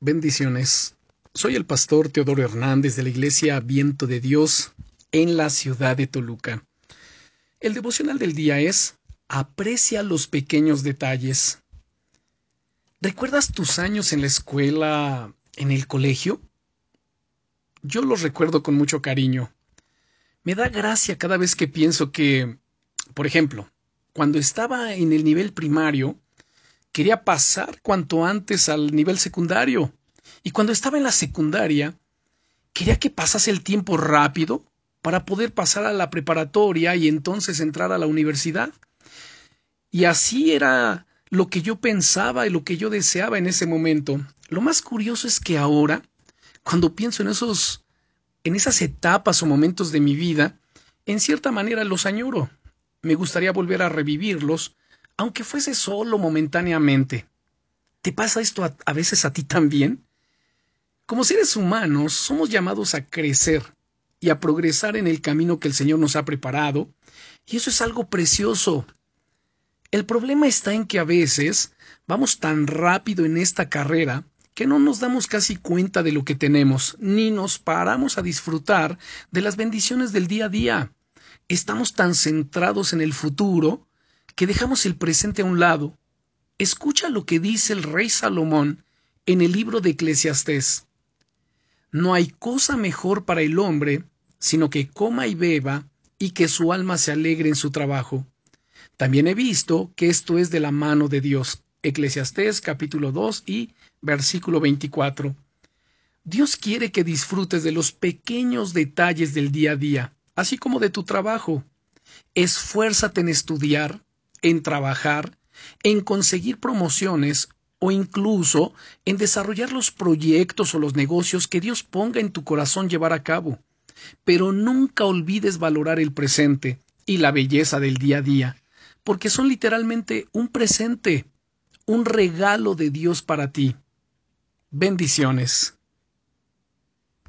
Bendiciones. Soy el pastor Teodoro Hernández de la Iglesia Viento de Dios en la ciudad de Toluca. El devocional del día es Aprecia los pequeños detalles. ¿Recuerdas tus años en la escuela, en el colegio? Yo los recuerdo con mucho cariño. Me da gracia cada vez que pienso que, por ejemplo, cuando estaba en el nivel primario, quería pasar cuanto antes al nivel secundario. Y cuando estaba en la secundaria, quería que pasase el tiempo rápido para poder pasar a la preparatoria y entonces entrar a la universidad. Y así era lo que yo pensaba y lo que yo deseaba en ese momento. Lo más curioso es que ahora, cuando pienso en esos en esas etapas o momentos de mi vida, en cierta manera los añoro. Me gustaría volver a revivirlos aunque fuese solo momentáneamente. ¿Te pasa esto a, veces a ti también? Como seres humanos somos llamados a crecer y a progresar en el camino que el Señor nos ha preparado, y eso es algo precioso. El problema está en que a veces vamos tan rápido en esta carrera que no nos damos casi cuenta de lo que tenemos, ni nos paramos a disfrutar de las bendiciones del día a día. Estamos tan centrados en el futuro que dejamos el presente a un lado. Escucha lo que dice el rey Salomón en el libro de Eclesiastés. No hay cosa mejor para el hombre sino que coma y beba y que su alma se alegre en su trabajo. También he visto que esto es de la mano de Dios. Eclesiastés capítulo 2 y versículo 24. Dios quiere que disfrutes de los pequeños detalles del día a día, así como de tu trabajo. Esfuérzate en estudiar, en trabajar, en conseguir promociones o incluso en desarrollar los proyectos o los negocios que Dios ponga en tu corazón llevar a cabo. Pero nunca olvides valorar el presente y la belleza del día a día, porque son literalmente un presente, un regalo de Dios para ti. Bendiciones.